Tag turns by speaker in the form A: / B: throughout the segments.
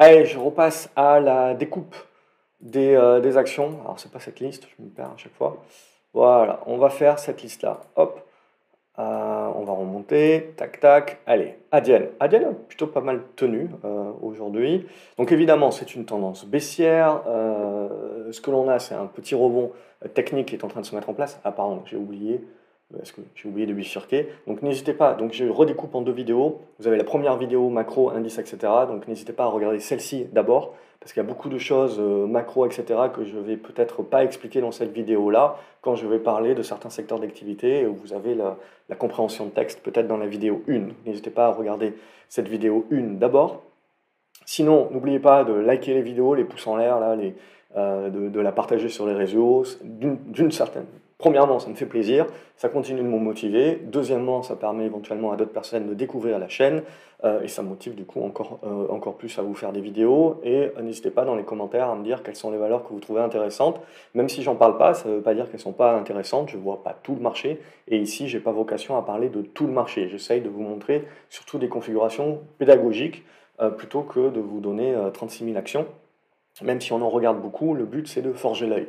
A: Allez, je repasse à la découpe des, euh, des actions. Alors, c'est pas cette liste, je me perds à chaque fois. Voilà, on va faire cette liste-là. Hop, euh, on va remonter, tac tac, allez, Adienne. Adienne a plutôt pas mal tenu euh, aujourd'hui. Donc évidemment, c'est une tendance baissière. Ce que l'on a, c'est un petit rebond technique qui est en train de se mettre en place. Ah pardon, j'ai oublié. Parce que j'ai oublié de bifurquer. Donc n'hésitez pas, donc je redécoupe en deux vidéos. Vous avez la première vidéo macro, indice, etc. Donc n'hésitez pas à regarder celle-ci d'abord parce qu'il y a beaucoup de choses euh, macro, etc., que je vais peut-être pas expliquer dans cette vidéo-là, quand je vais parler de certains secteurs d'activité, où vous avez la, compréhension de texte peut-être dans la vidéo 1. N'hésitez pas à regarder cette vidéo 1 d'abord. Sinon, n'oubliez pas de liker les vidéos, les pouces en l'air, euh, de, de, la partager sur les réseaux, d'une certaine Premièrement, ça me fait plaisir, ça continue de me motiver. Deuxièmement, ça permet éventuellement à d'autres personnes de découvrir la chaîne euh, et ça me motive du coup encore, euh, encore plus à vous faire des vidéos. Et euh, n'hésitez pas dans les commentaires à me dire quelles sont les valeurs que vous trouvez intéressantes. Même si j'en parle pas, ça ne veut pas dire qu'elles ne sont pas intéressantes. Je ne vois pas tout le marché et ici, j'ai pas vocation à parler de tout le marché. J'essaye de vous montrer surtout des configurations pédagogiques plutôt que de vous donner 36 000 actions. Même si on en regarde beaucoup, le but c'est de forger l'œil.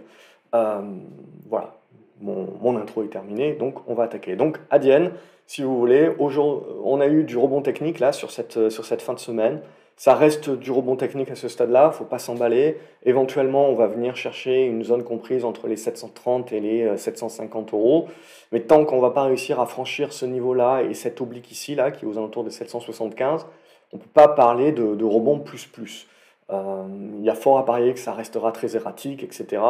A: voilà, mon, intro est terminé, donc on va attaquer. Donc Adienne, si vous voulez, on a eu du rebond technique là sur cette, sur cette fin de semaine. Ça reste du rebond technique à ce stade-là, il faut pas s'emballer. Éventuellement, on va venir chercher une zone comprise entre les 730 et les 750 euh, euros. Mais tant qu'on va pas réussir à franchir ce niveau-là et cet oblique ici, là, qui est aux alentours des 775, on ne peut pas parler de, de rebond plus plus. Euh, il y a fort à parier que ça restera très erratique, etc.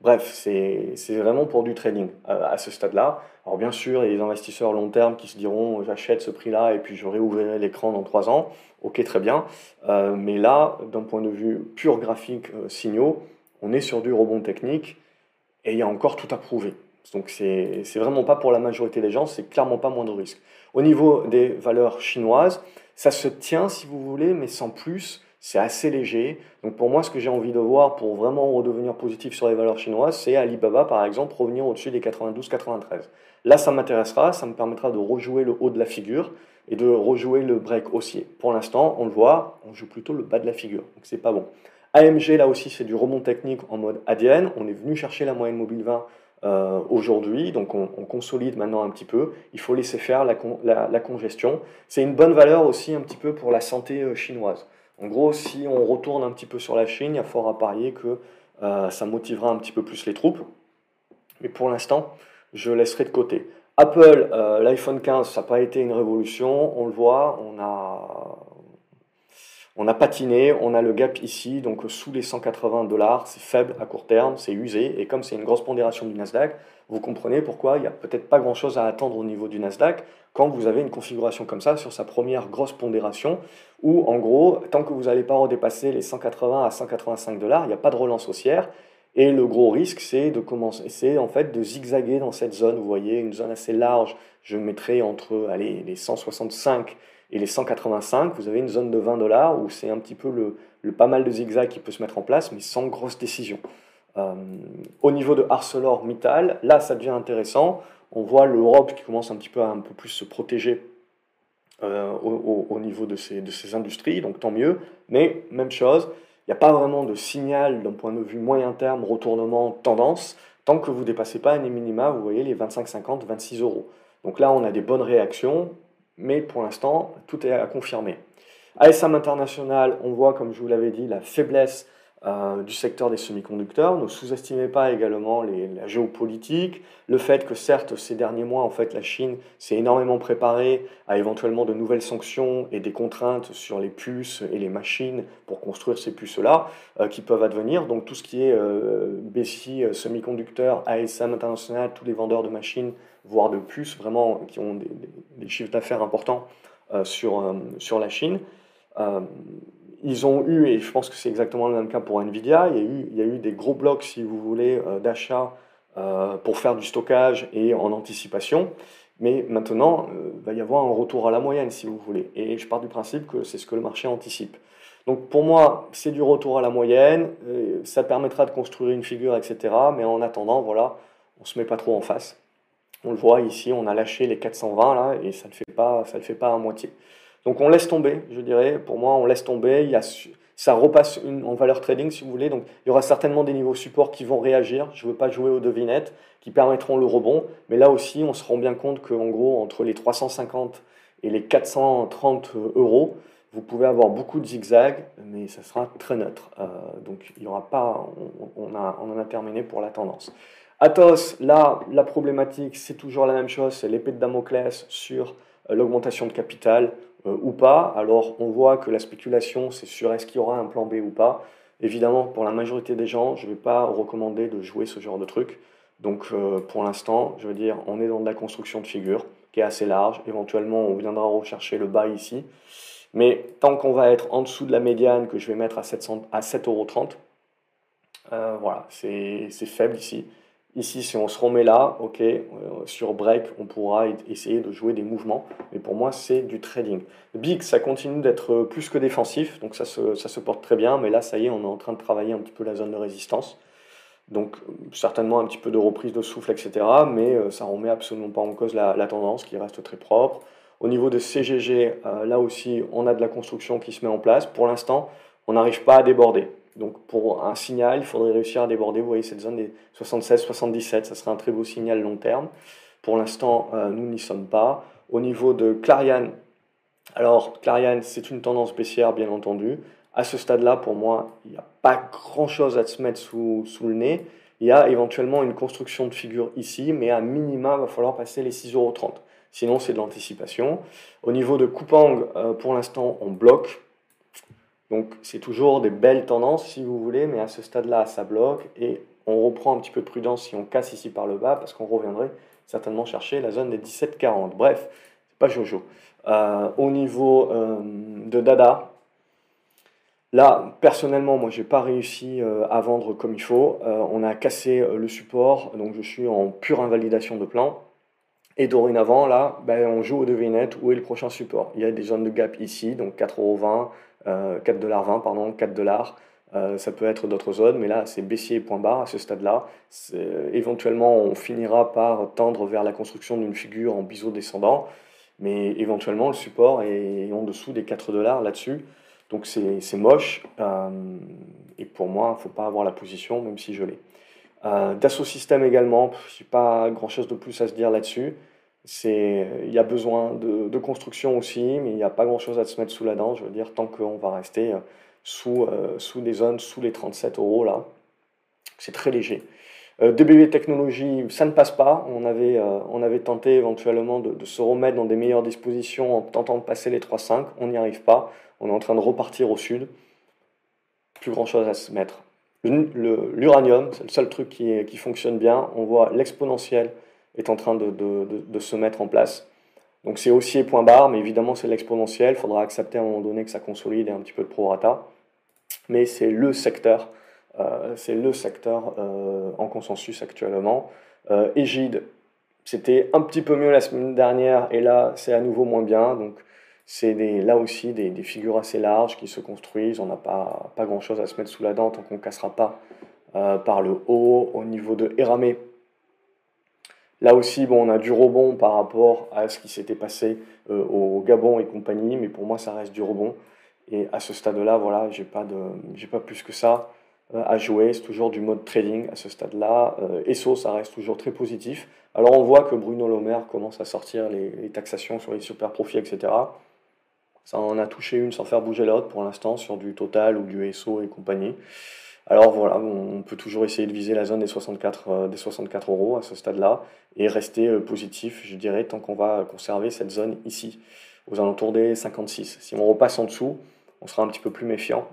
A: Bref, c'est vraiment pour du trading euh, à ce stade-là. Alors bien sûr, il y a des investisseurs long terme qui se diront j'achète ce prix-là et puis je réouvrirai l'écran dans trois ans. Ok, très bien. Euh, mais là, d'un point de vue pur graphique signaux, on est sur du rebond technique et il y a encore tout à prouver. Donc c'est vraiment pas pour la majorité des gens, c'est clairement pas moins de risque. Au niveau des valeurs chinoises, ça se tient si vous voulez, mais sans plus c'est assez léger. Donc pour moi, ce que j'ai envie de voir pour vraiment redevenir positif sur les valeurs chinoises, c'est Alibaba par exemple revenir au-dessus des 92-93. Là, ça m'intéressera, ça me permettra de rejouer le haut de la figure et de rejouer le break haussier. Pour l'instant, on le voit, on joue plutôt le bas de la figure, donc c'est pas bon. AMG, là aussi, c'est du rebond technique en mode ADN. On est venu chercher la moyenne mobile 20 euh, aujourd'hui, donc on, consolide maintenant un petit peu. Il faut laisser faire la, congestion. C'est une bonne valeur aussi un petit peu pour la santé euh, chinoise. En gros, si on retourne un petit peu sur la Chine, il y a fort à parier que euh, ça motivera un petit peu plus les troupes. Mais pour l'instant, je laisserai de côté. Apple, euh, l'iPhone 15, ça n'a pas été une révolution, on le voit, on a, on a patiné, on a le gap ici, donc sous les 180 dollars, c'est faible à court terme, c'est usé, et comme c'est une grosse pondération du Nasdaq, vous comprenez pourquoi il n'y a peut-être pas grand-chose à attendre au niveau du Nasdaq quand vous avez une configuration comme ça sur sa première grosse pondération, où en gros, tant que vous n'allez pas redépasser les 180 à 185 dollars, il n'y a pas de relance haussière, et le gros risque, c'est de commencer, en fait de zigzaguer dans cette zone. Vous voyez, une zone assez large. Je mettrai entre allez, les 165 et les 185, vous avez une zone de 20 dollars où c'est un petit peu le, pas mal de zigzags qui peut se mettre en place, mais sans grosse décision. Euh, au niveau de ArcelorMittal, là ça devient intéressant. On voit l'Europe qui commence un petit peu à un peu plus se protéger euh, au, niveau de ces, de ces industries, donc tant mieux. Mais même chose, il n'y a pas vraiment de signal d'un point de vue moyen terme, retournement, tendance, tant que vous ne dépassez pas un minima, vous voyez les 25, 50, 26 euros. Donc là, on a des bonnes réactions mais pour l'instant, tout est à confirmer. ASM International, on voit, comme je vous l'avais dit, la faiblesse euh, du secteur des semi-conducteurs. Ne sous-estimez pas également la géopolitique, le fait que certes ces derniers mois, en fait, la Chine s'est énormément préparée à éventuellement de nouvelles sanctions et des contraintes sur les puces et les machines pour construire ces puces-là euh, qui peuvent advenir. Donc tout ce qui est euh, BCI, semi-conducteurs, ASM International, tous les vendeurs de machines, voire de puces, vraiment qui ont des, chiffres d'affaires importants sur, sur la Chine ils ont eu, et je pense que c'est exactement le même cas pour Nvidia, il y a eu, des gros blocs, si vous voulez, euh, d'achat euh, pour faire du stockage et en anticipation. Mais maintenant, il euh, va y avoir un retour à la moyenne, si vous voulez. Et je pars du principe que c'est ce que le marché anticipe. Donc pour moi, c'est du retour à la moyenne, ça permettra de construire une figure, etc. Mais en attendant, voilà, on ne se met pas trop en face. On le voit ici, on a lâché les 420 là, et ça ne le fait pas à moitié. Donc on laisse tomber, je dirais. Pour moi, on laisse tomber. Ça repasse en valeur trading si vous voulez. Donc il y aura certainement des niveaux support qui vont réagir. Je ne veux pas jouer aux devinettes qui permettront le rebond. Mais là aussi, on se rend bien compte qu'en gros, entre les 350 et les 430 euros, vous pouvez avoir beaucoup de zigzags, mais ça sera très neutre. Euh, donc il y aura pas, on, on en a terminé pour la tendance. Athos, là, la problématique, c'est toujours la même chose, c'est l'épée de Damoclès sur euh, l'augmentation de capital euh, ou pas. Alors on voit que la spéculation, c'est sur est-ce qu'il y aura un plan B ou pas. Évidemment, pour la majorité des gens, je ne vais pas recommander de jouer ce genre de truc. Donc pour l'instant, je veux dire, on est dans de la construction de figure qui est assez large. Éventuellement, on viendra rechercher le bas ici. Mais tant qu'on va être en dessous de la médiane que je vais mettre à 7,30 à 7 euros, euh, voilà, c'est faible ici. Ici, si on se remet là, ok, euh, sur break, on pourra essayer de jouer des mouvements. Mais pour moi, c'est du trading. Big, ça continue d'être plus que défensif, donc ça se, ça se porte très bien. Mais là, ça y est, on est en train de travailler un petit peu la zone de résistance. Donc certainement un petit peu de reprise de souffle, etc. Mais euh, ça ne remet absolument pas en cause la, tendance qui reste très propre. Au niveau de CGG, euh, là aussi, on a de la construction qui se met en place. Pour l'instant, on n'arrive pas à déborder. Donc pour un signal, il faudrait réussir à déborder. Vous voyez cette zone des 76-77, ça serait un très beau signal long terme. Pour l'instant, euh, nous n'y sommes pas. Au niveau de Clariane, alors Clariane, c'est une tendance baissière, bien entendu à ce stade-là, pour moi, il n'y a pas grand-chose à se mettre sous, le nez. Il y a éventuellement une construction de figure ici, mais à minima, il va falloir passer les 6,30€. Sinon, c'est de l'anticipation. Au niveau de Coupang, euh, pour l'instant, on bloque. Donc, c'est toujours des belles tendances, si vous voulez, mais à ce stade-là, ça bloque. Et on reprend un petit peu de prudence si on casse ici par le bas, parce qu'on reviendrait certainement chercher la zone des 17,40. Bref, c'est pas Jojo. Euh, au niveau euh, de Dada, Là, personnellement, moi, je n'ai pas réussi euh, à vendre comme il faut. On a cassé le support, donc je suis en pure invalidation de plan. Et dorénavant, là, ben, on joue au devinette où est le prochain support. Il y a des zones de gap ici, donc 4,20€, 4,20$, pardon, 4$. ça peut être d'autres zones, mais là, c'est baissier point barre à ce stade-là. Éventuellement, on finira par tendre vers la construction d'une figure en biseau descendant, mais éventuellement, le support est en dessous des 4$ là-dessus. Donc c'est moche. Euh, et pour moi, il ne faut pas avoir la position, même si je l'ai. Euh, Dassault Systèmes également, je n'ai pas grand-chose de plus à se dire là-dessus. Il y a besoin de, construction aussi, mais il n'y a pas grand-chose à se mettre sous la dent. Je veux dire, tant qu'on va rester euh, sous, sous des zones, sous les 37 euros, là, c'est très léger. DBV Technologies, ça ne passe pas. On avait, on avait tenté éventuellement de, se remettre dans des meilleures dispositions en tentant de passer les 3,5. On n'y arrive pas. On est en train de repartir au sud. Plus grand chose à se mettre. L'uranium, c'est le seul truc qui, qui, fonctionne bien. On voit l'exponentiel est en train de, de, se mettre en place. Donc c'est haussier point barre, mais évidemment c'est l'exponentiel. Il faudra accepter à un moment donné que ça consolide et un petit peu de prorata. Mais c'est le secteur, euh, c'est le secteur euh, en consensus actuellement. Euh, Égide, c'était un petit peu mieux la semaine dernière et là c'est à nouveau moins bien. Donc c'est là aussi des, figures assez larges qui se construisent. On n'a pas, pas grand-chose à se mettre sous la dent tant qu'on ne cassera pas euh, par le haut. Au niveau de Eramé, là aussi, on a du rebond par rapport à ce qui s'était passé euh, au Gabon et compagnie, mais pour moi, ça reste du rebond. Et à ce stade-là, voilà, j'ai pas, pas plus que ça euh, à jouer. C'est toujours du mode trading à ce stade-là. ESSO, ça reste toujours très positif. Alors on voit que Bruno Le commence à sortir les, taxations sur les super profits, etc. Ça en a touché une sans faire bouger l'autre pour l'instant sur du Total ou du SO et compagnie. Alors voilà, on peut toujours essayer de viser la zone des 64, euh, des 64 euros à ce stade-là et rester euh, positif, je dirais, tant qu'on va conserver cette zone ici, aux alentours des 56. Si on repasse en dessous, on sera un petit peu plus méfiant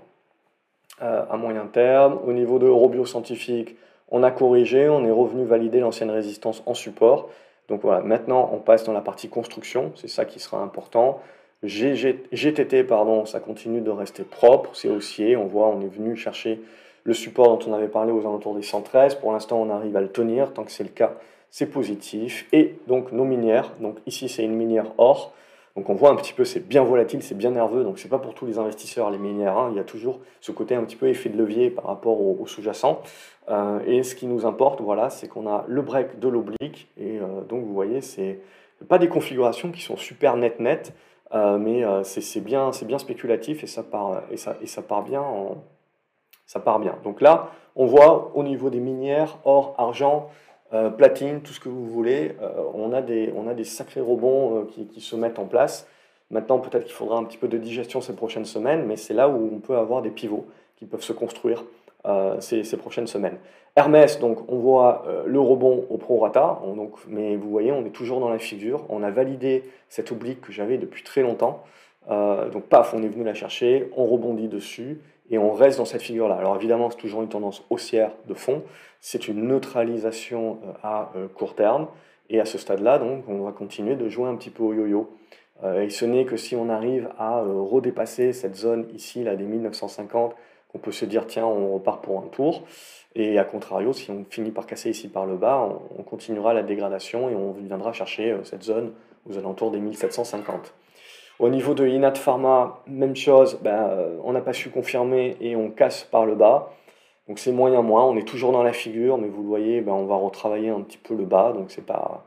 A: euh, à moyen terme. Au niveau de Eurobio scientifique, on a corrigé, on est revenu valider l'ancienne résistance en support. Donc voilà, maintenant on passe dans la partie construction, c'est ça qui sera important. GTT, pardon, ça continue de rester propre, c'est haussier. On voit, on est venu chercher le support dont on avait parlé aux alentours des 113. Pour l'instant, on arrive à le tenir. Tant que c'est le cas, c'est positif. Et donc, nos minières. Donc, ici, c'est une minière or. Donc, on voit un petit peu, c'est bien volatile, c'est bien nerveux. Donc, c'est pas pour tous les investisseurs, les minières. Hein. Il y a toujours ce côté un petit peu effet de levier par rapport au, sous-jacent. Euh, et ce qui nous importe, voilà, c'est qu'on a le break de l'oblique. Et euh, donc, vous voyez, c'est pas des configurations qui sont super net net mais c'est bien, bien spéculatif et ça part, et ça, et ça part bien. Ça part bien. Donc là, on voit au niveau des minières, or, argent, platine, tout ce que vous voulez, on, a des, on a des sacrés rebonds qui, qui, se mettent en place. Maintenant, peut-être qu'il faudra un petit peu de digestion ces prochaines semaines, mais c'est là où on peut avoir des pivots qui peuvent se construire euh, ces, prochaines semaines. Hermès, donc on voit euh, le rebond au prorata, donc, mais vous voyez, on est toujours dans la figure. On a validé cette oblique que j'avais depuis très longtemps. Euh, donc paf, on est venu la chercher, on rebondit dessus et on reste dans cette figure-là. Alors évidemment, c'est toujours une tendance haussière de fond. C'est une neutralisation à court terme. Et à ce stade-là, donc, on va continuer de jouer un petit peu au yo-yo. et ce n'est que si on arrive à redépasser cette zone ici, là, des 1950, on peut se dire tiens, on repart pour un tour. Et à contrario, si on finit par casser ici par le bas, on, continuera la dégradation et on viendra chercher euh, cette zone aux alentours des 1750. Au niveau de Inat Pharma, même chose, ben, euh, on n'a pas su confirmer et on casse par le bas. Donc c'est moyen moins, on est toujours dans la figure, mais vous le voyez, ben, on va retravailler un petit peu le bas, donc c'est pas,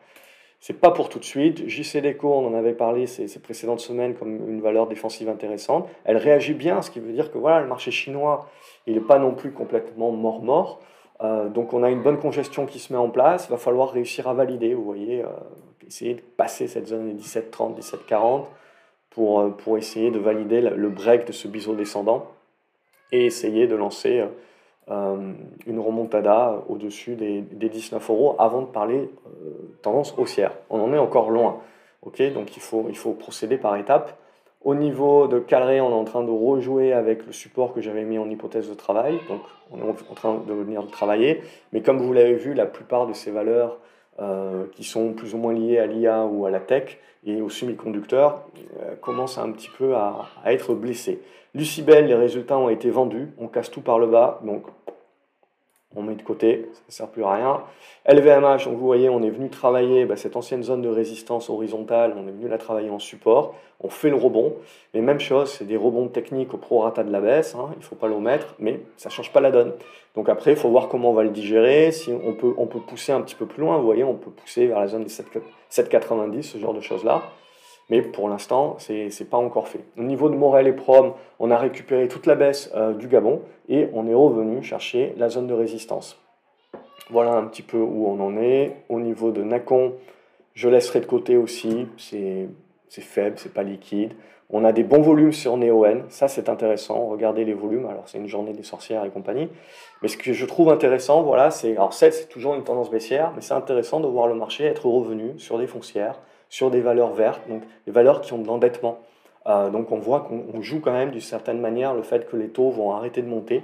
A: pas pour tout de suite. JC Deco, on en avait parlé ces, précédentes semaines comme une valeur défensive intéressante. Elle réagit bien, ce qui veut dire que voilà, le marché chinois, il n'est pas non plus complètement mort-mort. Euh, donc on a une bonne congestion qui se met en place. Va falloir réussir à valider, vous voyez, euh, essayer de passer cette zone des 17,30, 17,40 pour, euh, pour essayer de valider le break de ce biseau descendant et essayer de lancer euh, une remontada au-dessus des, 19 euros avant de parler euh, tendance haussière. On en est encore loin. Donc il faut, il faut procéder par étapes. Au niveau de Calré, on est en train de rejouer avec le support que j'avais mis en hypothèse de travail. Donc on est en train de venir travailler. Mais comme vous l'avez vu, la plupart de ces valeurs euh, qui sont plus ou moins liées à l'IA ou à la tech et aux semi-conducteurs commencent un petit peu à, à être blessées. Lucibel, les résultats ont été vendus, on casse tout par le bas, donc on met de côté, ça ne sert plus à rien. LVMH, donc vous voyez, on est venu travailler bah, cette ancienne zone de résistance horizontale, on est venu la travailler en support, on fait le rebond. Mais même chose, c'est des rebonds techniques au prorata de la baisse, hein, il ne faut pas l'omettre, mais ça ne change pas la donne. Donc après, il faut voir comment on va le digérer, si on peut, on peut pousser un petit peu plus loin, vous voyez, on peut pousser vers la zone des 7,90, ce genre de choses-là mais pour l'instant, ce n'est pas encore fait. Au niveau de Morel et Prom, on a récupéré toute la baisse euh, du Gabon et on est revenu chercher la zone de résistance. Voilà un petit peu où on en est. Au niveau de Nacon, je laisserai de côté aussi, c'est faible, c'est pas liquide. On a des bons volumes sur NeoN, ça c'est intéressant, regardez les volumes, alors c'est une journée des sorcières et compagnie. Mais ce que je trouve intéressant, voilà, c'est, alors c'est toujours une tendance baissière, mais c'est intéressant de voir le marché être revenu sur des foncières, sur des valeurs vertes, donc des valeurs qui ont de l'endettement. Euh, donc on voit qu'on joue quand même d'une certaine manière le fait que les taux vont arrêter de monter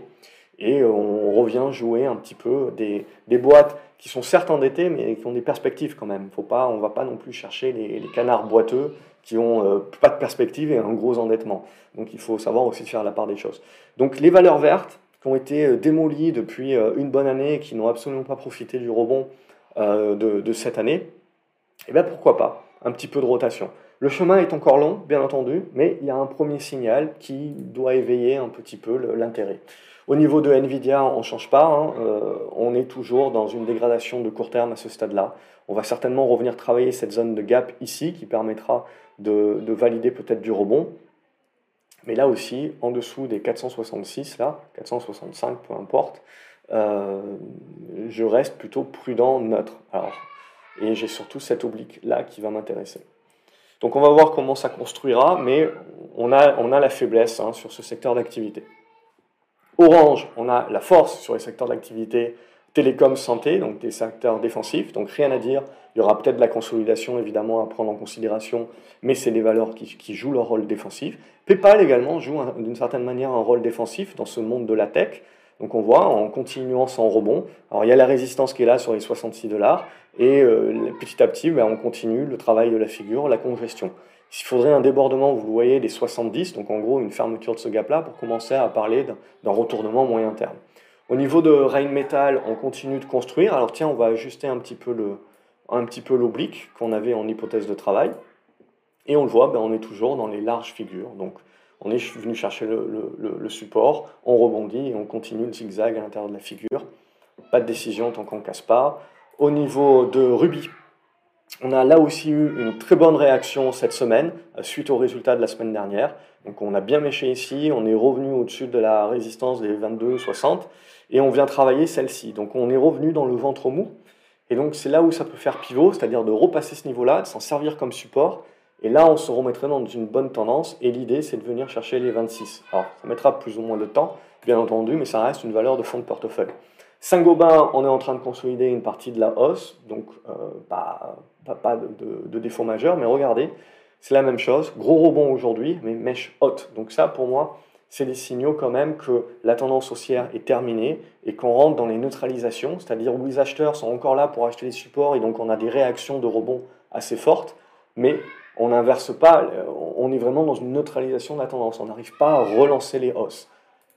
A: et on revient jouer un petit peu des, des boîtes qui sont certes endettées mais qui ont des perspectives quand même. Faut pas, on ne va pas non plus chercher les, canards boiteux qui ont euh, pas de perspective et un gros endettement. Donc il faut savoir aussi faire la part des choses. Donc les valeurs vertes qui ont été euh, démolies depuis une bonne année et qui n'ont absolument pas profité du rebond de, de cette année, eh bien pourquoi pas? Un petit peu de rotation. Le chemin est encore long, bien entendu, mais il y a un premier signal qui doit éveiller un petit peu l'intérêt. Au niveau de Nvidia, on ne change pas, hein, euh, on est toujours dans une dégradation de court terme à ce stade-là. On va certainement revenir travailler cette zone de gap ici qui permettra de, valider peut-être du rebond. Mais là aussi, en dessous des 466, là, 465, peu importe, euh, je reste plutôt prudent, neutre. Et j'ai surtout cette oblique-là qui va m'intéresser. Donc on va voir comment ça construira, mais on a, on a la faiblesse hein, sur ce secteur d'activité. Orange, on a la force sur les secteurs d'activité télécom, santé, donc des secteurs défensifs, donc rien à dire. Il y aura peut-être de la consolidation évidemment à prendre en considération, mais c'est des valeurs qui, qui, jouent leur rôle défensif. PayPal également joue d'une certaine manière un rôle défensif dans ce monde de la tech. Donc on voit en continuant son rebond. Alors il y a la résistance qui est là sur les 66 dollars et euh, petit à petit ben, on continue le travail de la figure, la congestion. S'il faudrait un débordement, vous voyez, des 70, donc en gros une fermeture de ce gap-là pour commencer à parler d'un retournement moyen terme. Au niveau de Rheinmetall, on continue de construire. Alors tiens, on va ajuster un petit peu le, un petit peu l'oblique qu'on avait en hypothèse de travail. Et on le voit, ben, on est toujours dans les larges figures. Donc on est venu chercher le, support, on rebondit et on continue le zigzag à l'intérieur de la figure. Pas de décision tant qu'on ne casse pas. Au niveau de Ruby, On a là aussi eu une très bonne réaction cette semaine, suite aux résultats de la semaine dernière. Donc on a bien méché ici, on est revenu au-dessus de la résistance des 22,60 et on vient travailler celle-ci. Donc on est revenu dans le ventre mou. Et donc c'est là où ça peut faire pivot, c'est-à-dire de repasser ce niveau-là, de s'en servir comme support. Et là, on se remettrait dans une bonne tendance. Et l'idée, c'est de venir chercher les 26. Alors, ça mettra plus ou moins de temps, bien entendu, mais ça reste une valeur de fonds de portefeuille. Saint-Gobain, on est en train de consolider une partie de la hausse, donc euh, pas, de, de, défaut majeur, mais regardez, c'est la même chose. Gros rebond aujourd'hui, mais mèche haute. Donc ça, pour moi, c'est des signaux quand même que la tendance haussière est terminée et qu'on rentre dans les neutralisations, c'est-à-dire où les acheteurs sont encore là pour acheter les supports et donc on a des réactions de rebond assez fortes, mais on n'inverse pas, on est vraiment dans une neutralisation de la tendance, on n'arrive pas à relancer les hausses.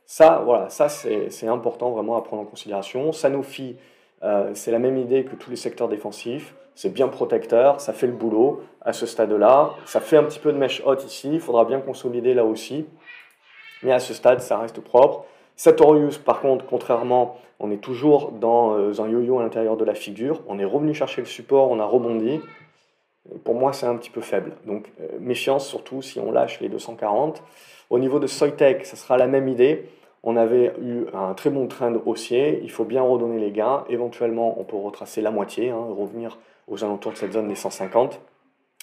A: Ça, voilà, ça c'est important vraiment à prendre en considération. Sanofi, euh, c'est la même idée que tous les secteurs défensifs c'est bien protecteur, ça fait le boulot à ce stade-là. Ça fait un petit peu de mèche haute ici, il faudra bien consolider là aussi. Mais à ce stade, ça reste propre. Sartorius, par contre, contrairement, on est toujours dans euh, un yo-yo à l'intérieur de la figure. On est revenu chercher le support, on a rebondi. Pour moi, c'est un petit peu faible. Donc, euh, méfiance surtout si on lâche les 240. Au niveau de Soitec, ça sera la même idée. On avait eu un très bon trend haussier. Il faut bien redonner les gains. Éventuellement, on peut retracer la moitié, hein, revenir aux alentours de cette zone des 150.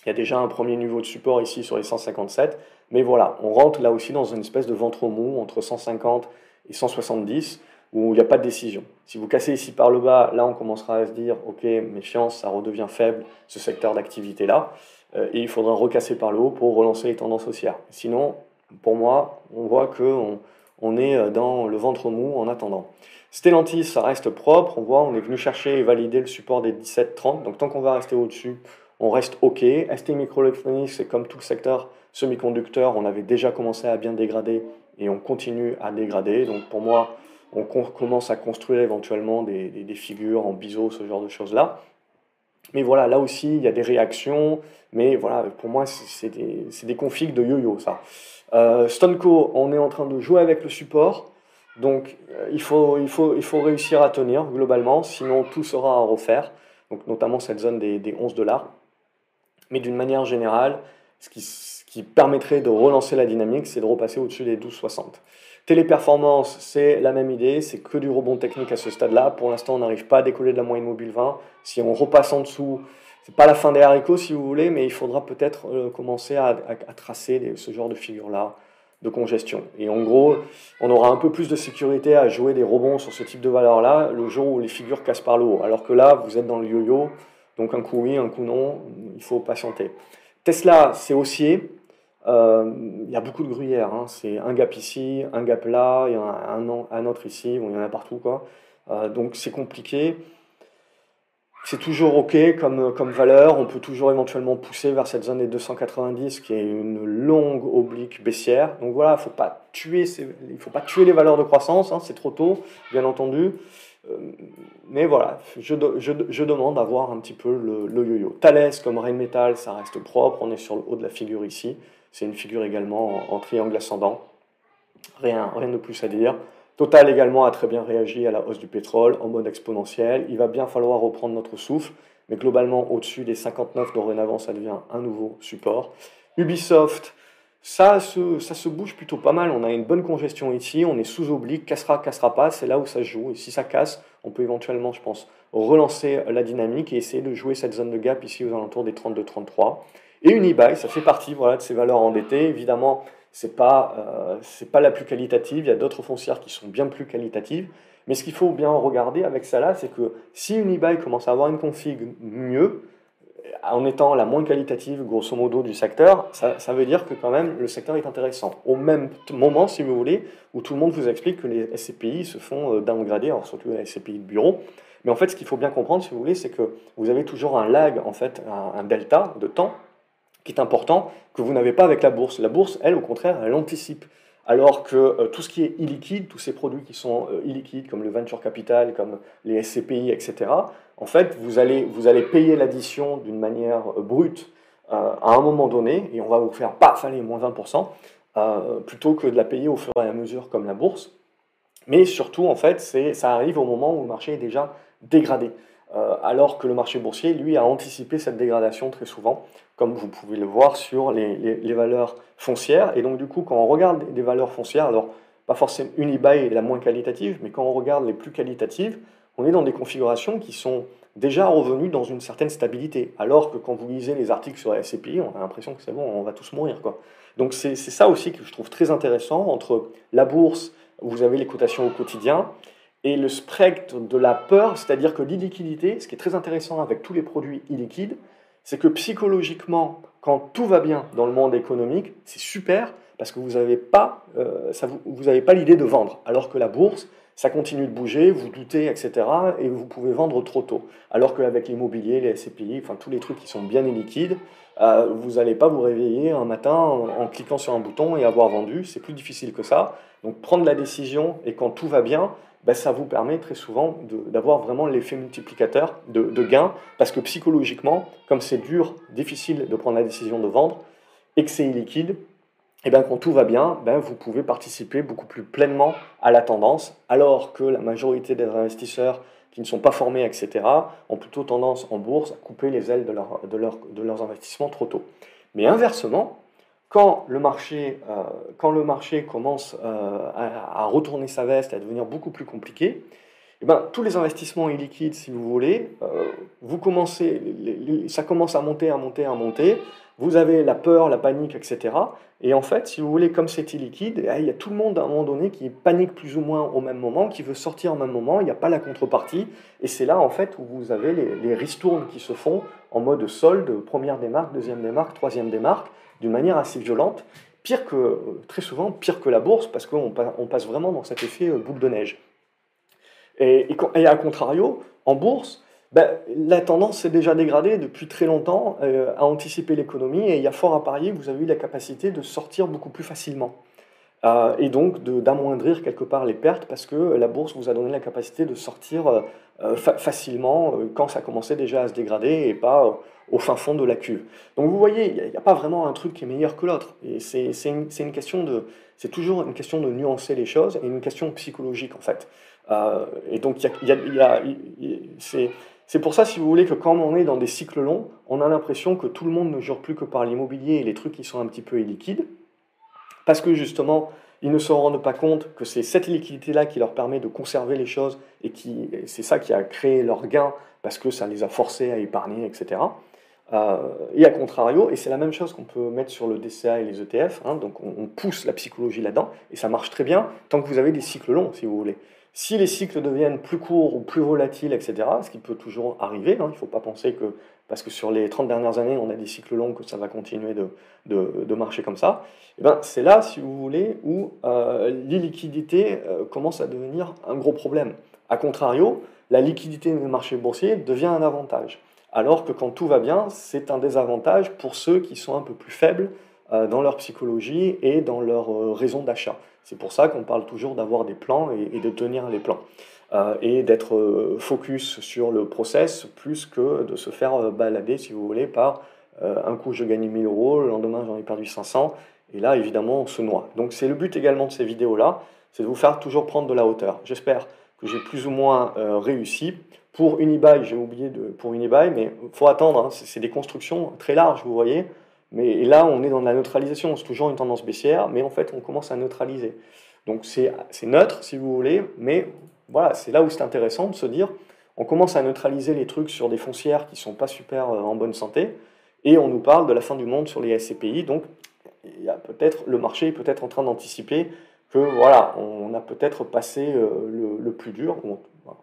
A: Il y a déjà un premier niveau de support ici sur les 157, mais voilà, on rentre là aussi dans une espèce de ventre mou entre 150 et 170 où il n'y a pas de décision. Si vous cassez ici par le bas, là on commencera à se dire, ok, méfiance, ça redevient faible, ce secteur d'activité-là, euh, et il faudra recasser par le haut pour relancer les tendances haussières. Sinon, pour moi, on voit qu'on on est euh, dans le ventre mou en attendant. Stellantis, ça reste propre. On voit, on est venu chercher et valider le support des 17-30. Donc tant qu'on va rester au-dessus, on reste OK. ST Microelectronics, c'est comme tout le secteur semi-conducteur, on avait déjà commencé à bien dégrader et on continue à dégrader. Donc pour moi, on commence à construire éventuellement des, figures en biseau, ce genre de choses-là. Mais voilà, là aussi, il y a des réactions. Mais voilà, pour moi, c'est des, des, configs de yo-yo, ça. Euh, on est en train de jouer avec le support. Donc euh, il, faut, il, faut, il faut réussir à tenir globalement, sinon tout sera à refaire, donc notamment cette zone des, des 11 dollars. Mais d'une manière générale, ce qui, ce qui, permettrait de relancer la dynamique, c'est de repasser au-dessus des 12,60. Téléperformance, c'est la même idée, c'est que du rebond technique à ce stade-là. Pour l'instant, on n'arrive pas à décoller de la moyenne mobile 20. Si on repasse en dessous, c'est pas la fin des haricots si vous voulez, mais il faudra peut-être euh, commencer à, à, tracer ce genre de figure-là de congestion. Et en gros, on aura un peu plus de sécurité à jouer des rebonds sur ce type de valeur-là le jour où les figures cassent par le haut. Alors que là, vous êtes dans le yo-yo, donc un coup oui, un coup non, il faut patienter. Tesla, c'est haussier. Euh, il y a beaucoup de gruyères. Hein. C'est un gap ici, un gap là, il y en a un, autre ici, il y en a partout. Quoi. Euh, donc c'est compliqué c'est toujours OK comme, comme valeur. On peut toujours éventuellement pousser vers cette zone des 290 qui est une longue oblique baissière. Donc voilà, il ne faut pas tuer les valeurs de croissance, hein, c'est trop tôt, bien entendu. Euh, mais voilà, je, je, demande d'avoir un petit peu le, le yo-yo. Thales comme Metal, ça reste propre. On est sur le haut de la figure ici. C'est une figure également en, triangle ascendant. Rien, rien de plus à dire. Total également a très bien réagi à la hausse du pétrole en mode exponentiel. Il va bien falloir reprendre notre souffle, mais globalement au-dessus des 59 dorénavant, ça devient un nouveau support. Ubisoft, ça se, ça se bouge plutôt pas mal. On a une bonne congestion ici, on est sous oblique, cassera, cassera pas, c'est là où ça joue. Et si ça casse, on peut éventuellement, je pense, relancer la dynamique et essayer de jouer cette zone de gap ici aux alentours des 32-33. Et Unibail, ça fait partie voilà, de ces valeurs endettées. Évidemment, c'est pas, euh, pas la plus qualitative. Il y a d'autres foncières qui sont bien plus qualitatives. Mais ce qu'il faut bien regarder avec ça là, c'est que si une eBay commence à avoir une config mieux, en étant la moins qualitative, grosso modo, du secteur, ça, ça, veut dire que quand même le secteur est intéressant. Au même moment, si vous voulez, où tout le monde vous explique que les SCPI se font euh, downgrader, alors surtout les SCPI de bureau. Mais en fait, ce qu'il faut bien comprendre, si vous voulez, c'est que vous avez toujours un lag, en fait, un delta de temps qui est important, que vous n'avez pas avec la bourse. La bourse, elle, au contraire, elle anticipe. Alors que euh, tout ce qui est illiquide, tous ces produits qui sont euh, illiquides, comme le venture capital, comme les SCPI, etc., en fait, vous allez, vous allez payer l'addition d'une manière euh, brute à un moment donné, et on va vous faire, paf, allez, moins 20%, plutôt que de la payer au fur et à mesure comme la bourse. Mais surtout, en fait, ça arrive au moment où le marché est déjà dégradé. Euh, alors que le marché boursier, lui, a anticipé cette dégradation très souvent, comme vous pouvez le voir sur les, valeurs foncières. Et donc, du coup, quand on regarde des valeurs foncières, alors pas forcément Unibail est la moins qualitative, mais quand on regarde les plus qualitatives, on est dans des configurations qui sont déjà revenues dans une certaine stabilité. Alors que quand vous lisez les articles sur la SCPI, on a l'impression que c'est bon, on va tous mourir. Quoi. Donc c'est ça aussi que je trouve très intéressant entre la bourse, où vous avez les cotations au quotidien, et le spectre de la peur, c'est-à-dire que l'illiquidité, ce qui est très intéressant avec tous les produits illiquides, c'est que psychologiquement, quand tout va bien dans le monde économique, c'est super parce que vous n'avez pas, euh, vous, pas l'idée de vendre. Alors que la bourse, ça continue de bouger, vous doutez, etc. Et vous pouvez vendre trop tôt. Alors qu'avec l'immobilier, les SCPI, enfin tous les trucs qui sont bien illiquides, euh, vous n'allez pas vous réveiller un matin en, cliquant sur un bouton et avoir vendu. C'est plus difficile que ça. Donc prendre la décision et quand tout va bien, ben, ça vous permet très souvent d'avoir vraiment l'effet multiplicateur de, de gain, parce que psychologiquement, comme c'est dur, difficile de prendre la décision de vendre, et que c'est illiquide, et bien quand tout va bien, ben, vous pouvez participer beaucoup plus pleinement à la tendance, alors que la majorité des investisseurs qui ne sont pas formés, etc., ont plutôt tendance en bourse à couper les ailes de, leur, de, leur, de leurs investissements trop tôt. Mais inversement, quand le marché, euh, quand le marché commence euh, à, retourner sa veste, à devenir beaucoup plus compliqué, eh ben, tous les investissements illiquides, si vous voulez, euh, ça commence à monter, à monter, à monter. Vous avez la peur, la panique, etc. Et en fait, si vous voulez, comme c'est illiquide, eh, il y a tout le monde à un moment donné qui panique plus ou moins au même moment, qui veut sortir au même moment, il n'y a pas la contrepartie. Et c'est là, en fait, où vous avez les, ristournes qui se font en mode solde, première démarque, deuxième démarque, troisième démarque d'une manière assez violente, pire que, très souvent, pire que la bourse, parce qu'on on passe vraiment dans cet effet euh, boule de neige. Et, et, à contrario, en bourse, ben, la tendance s'est déjà dégradée depuis très longtemps euh, à anticiper l'économie, et il y a fort à parier que vous avez eu la capacité de sortir beaucoup plus facilement. Euh, et donc d'amoindrir quelque part les pertes parce que la bourse vous a donné la capacité de sortir facilement quand ça commençait déjà à se dégrader et pas au fin fond de la cuve. Donc vous voyez, il n'y a, pas vraiment un truc qui est meilleur que l'autre. Et c'est une, toujours une question de nuancer les choses et une question psychologique en fait. Euh, et donc y a, c'est pour ça, si vous voulez, que quand on est dans des cycles longs, on a l'impression que tout le monde ne jure plus que par l'immobilier et les trucs qui sont un petit peu illiquides, parce que justement, ils ne se rendent pas compte que c'est cette liquidité-là qui leur permet de conserver les choses et qui c'est ça qui a créé leur gain parce que ça les a forcés à épargner, etc. Euh, et à contrario, et c'est la même chose qu'on peut mettre sur le DCA et les ETF, hein, donc on, pousse la psychologie là-dedans, et ça marche très bien tant que vous avez des cycles longs, si vous voulez. Si les cycles deviennent plus courts ou plus volatiles, etc., ce qui peut toujours arriver, hein, il ne faut pas penser que, parce que sur les 30 dernières années, on a des cycles longs, que ça va continuer de, marcher comme ça, et eh ben, c'est là, si vous voulez, où euh, l'illiquidité euh, commence à devenir un gros problème. A contrario, la liquidité des marchés boursiers devient un avantage alors que quand tout va bien, c'est un désavantage pour ceux qui sont un peu plus faibles dans leur psychologie et dans leur euh, raison d'achat. C'est pour ça qu'on parle toujours d'avoir des plans et, de tenir les plans. Euh, et d'être focus sur le process plus que de se faire balader, si vous voulez, par un coup je gagne 1000 euros, le lendemain j'en ai perdu 500, et là évidemment on se noie. Donc c'est le but également de ces vidéos-là, c'est de vous faire toujours prendre de la hauteur. J'espère que j'ai plus ou moins réussi. Pour Unibail, j'ai oublié de, pour Unibail, mais il faut attendre, hein, c'est des constructions très larges, vous voyez. Mais là, on est dans la neutralisation, c'est toujours une tendance baissière, mais en fait, on commence à neutraliser. Donc c'est neutre, si vous voulez, mais voilà, c'est là où c'est intéressant de se dire, on commence à neutraliser les trucs sur des foncières qui ne sont pas super euh, en bonne santé, et on nous parle de la fin du monde sur les SCPI, donc y a le marché est peut-être en train d'anticiper que voilà, on a peut-être passé euh, le, le, plus dur,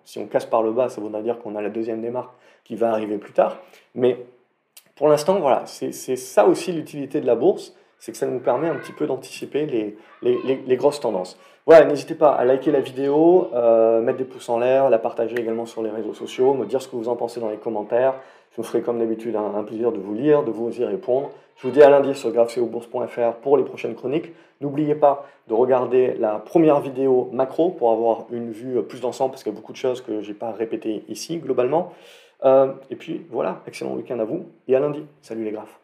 A: si on casse par le bas, ça voudrait dire qu'on a la deuxième démarque qui va arriver plus tard. Mais pour l'instant, voilà, c'est ça aussi l'utilité de la bourse, c'est que ça nous permet un petit peu d'anticiper les, les, les, grosses tendances. Voilà, n'hésitez pas à liker la vidéo, euh, mettre des pouces en l'air, la partager également sur les réseaux sociaux, me dire ce que vous en pensez dans les commentaires. Je me ferai comme d'habitude un, plaisir de vous lire, de vous y répondre. Je vous dis à lundi sur graphcobourse.fr pour les prochaines chroniques. N'oubliez pas de regarder la première vidéo macro pour avoir une vue plus d'ensemble parce qu'il y a beaucoup de choses que je n'ai pas répétées ici globalement. Euh, et puis voilà, excellent week-end à vous et à lundi. Salut les graphes.